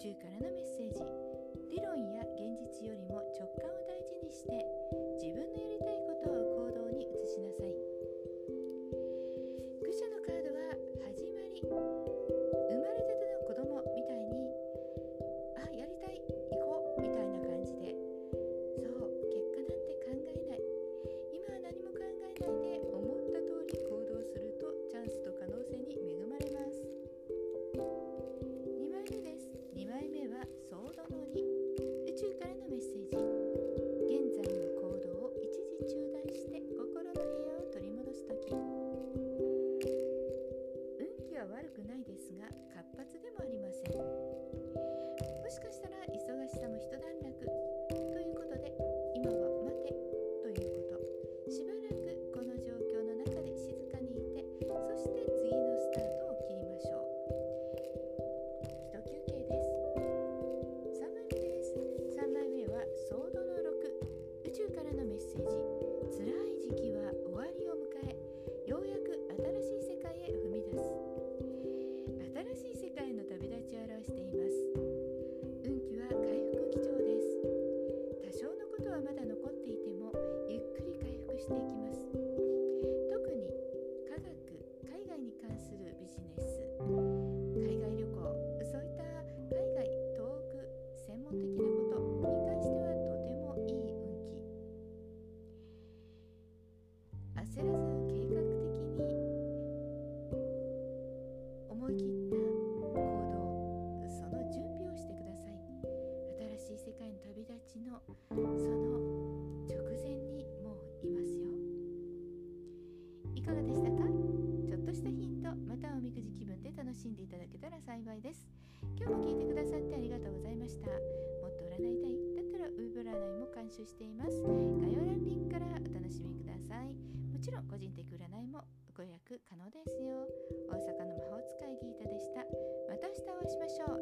10からのちのその直前にもういますよ。いかがでしたか？ちょっとしたヒントまたおみくじ気分で楽しんでいただけたら幸いです。今日も聞いてくださってありがとうございました。もっと占いたいだったらウーブ占いも監修しています。概要欄リンクからお楽しみください。もちろん個人的占いもご予約可能ですよ。大阪の魔法使いギータでした。また明日お会いしましょう。